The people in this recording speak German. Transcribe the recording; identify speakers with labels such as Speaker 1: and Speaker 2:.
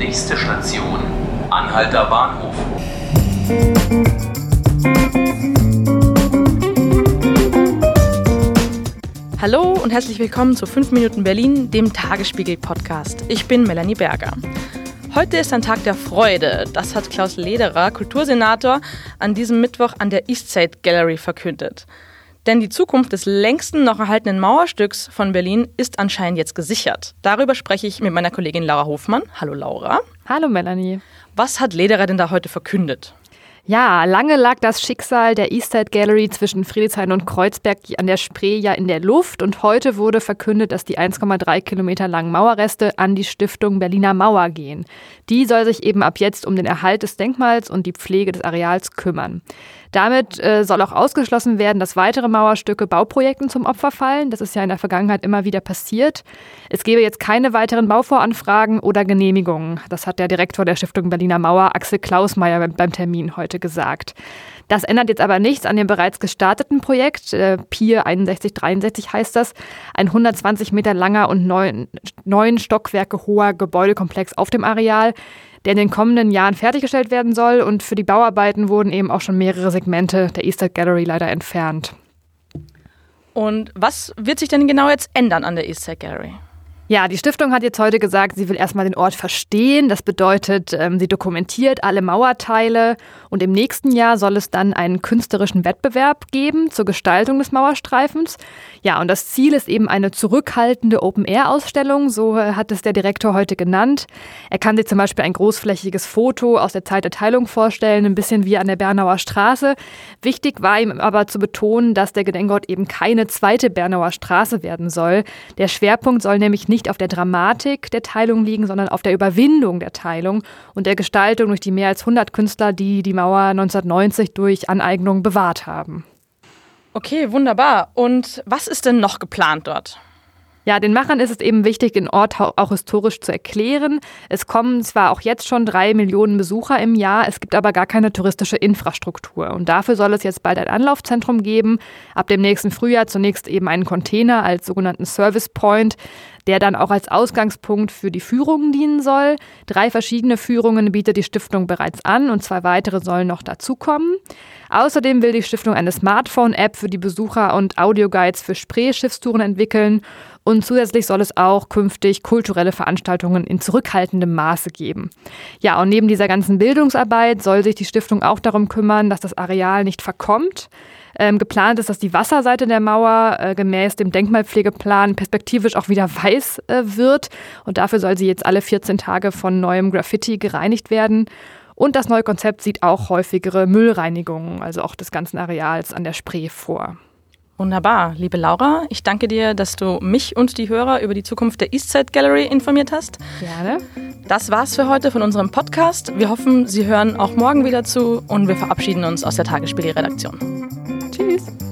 Speaker 1: Nächste Station, Anhalter Bahnhof.
Speaker 2: Hallo und herzlich willkommen zu 5 Minuten Berlin, dem Tagesspiegel-Podcast. Ich bin Melanie Berger. Heute ist ein Tag der Freude. Das hat Klaus Lederer, Kultursenator, an diesem Mittwoch an der Eastside Gallery verkündet. Denn die Zukunft des längsten noch erhaltenen Mauerstücks von Berlin ist anscheinend jetzt gesichert. Darüber spreche ich mit meiner Kollegin Laura Hofmann. Hallo Laura.
Speaker 3: Hallo Melanie.
Speaker 2: Was hat Lederer denn da heute verkündet?
Speaker 3: Ja, lange lag das Schicksal der Eastside Gallery zwischen Friedrichshain und Kreuzberg an der Spree ja in der Luft und heute wurde verkündet, dass die 1,3 Kilometer langen Mauerreste an die Stiftung Berliner Mauer gehen. Die soll sich eben ab jetzt um den Erhalt des Denkmals und die Pflege des Areals kümmern. Damit äh, soll auch ausgeschlossen werden, dass weitere Mauerstücke Bauprojekten zum Opfer fallen. Das ist ja in der Vergangenheit immer wieder passiert. Es gebe jetzt keine weiteren Bauvoranfragen oder Genehmigungen. Das hat der Direktor der Stiftung Berliner Mauer, Axel Klausmeier, beim Termin heute gesagt. Das ändert jetzt aber nichts an dem bereits gestarteten Projekt. Äh, Pier 6163 heißt das. Ein 120 Meter langer und neun, neun Stockwerke hoher Gebäudekomplex auf dem Areal der in den kommenden Jahren fertiggestellt werden soll. Und für die Bauarbeiten wurden eben auch schon mehrere Segmente der Easter Gallery leider entfernt.
Speaker 2: Und was wird sich denn genau jetzt ändern an der Easter Gallery?
Speaker 3: Ja, die Stiftung hat jetzt heute gesagt, sie will erstmal den Ort verstehen. Das bedeutet, ähm, sie dokumentiert alle Mauerteile und im nächsten Jahr soll es dann einen künstlerischen Wettbewerb geben zur Gestaltung des Mauerstreifens. Ja, und das Ziel ist eben eine zurückhaltende Open-Air-Ausstellung, so äh, hat es der Direktor heute genannt. Er kann sich zum Beispiel ein großflächiges Foto aus der Zeit der Teilung vorstellen, ein bisschen wie an der Bernauer Straße. Wichtig war ihm aber zu betonen, dass der Gedenkort eben keine zweite Bernauer Straße werden soll. Der Schwerpunkt soll nämlich nicht nicht auf der Dramatik der Teilung liegen, sondern auf der Überwindung der Teilung und der Gestaltung durch die mehr als 100 Künstler, die die Mauer 1990 durch Aneignung bewahrt haben.
Speaker 2: Okay, wunderbar. Und was ist denn noch geplant dort?
Speaker 3: Ja, den Machern ist es eben wichtig, den Ort auch historisch zu erklären. Es kommen zwar auch jetzt schon drei Millionen Besucher im Jahr, es gibt aber gar keine touristische Infrastruktur. Und dafür soll es jetzt bald ein Anlaufzentrum geben. Ab dem nächsten Frühjahr zunächst eben einen Container als sogenannten Service Point, der dann auch als Ausgangspunkt für die Führungen dienen soll. Drei verschiedene Führungen bietet die Stiftung bereits an und zwei weitere sollen noch dazukommen. Außerdem will die Stiftung eine Smartphone-App für die Besucher und Audioguides für Spree-Schiffstouren entwickeln und zusätzlich soll es auch künftig kulturelle Veranstaltungen in zurückhaltendem Maße geben. Ja, und neben dieser ganzen Bildungsarbeit soll sich die Stiftung auch darum kümmern, dass das Areal nicht verkommt. Ähm, geplant ist, dass die Wasserseite der Mauer äh, gemäß dem Denkmalpflegeplan perspektivisch auch wieder weiß äh, wird. Und dafür soll sie jetzt alle 14 Tage von neuem Graffiti gereinigt werden. Und das neue Konzept sieht auch häufigere Müllreinigungen, also auch des ganzen Areals an der Spree vor.
Speaker 2: Wunderbar. Liebe Laura, ich danke dir, dass du mich und die Hörer über die Zukunft der Eastside Gallery informiert hast.
Speaker 3: Gerne.
Speaker 2: Das war's für heute von unserem Podcast. Wir hoffen, Sie hören auch morgen wieder zu und wir verabschieden uns aus der Tagesspiegel-Redaktion.
Speaker 3: Tschüss.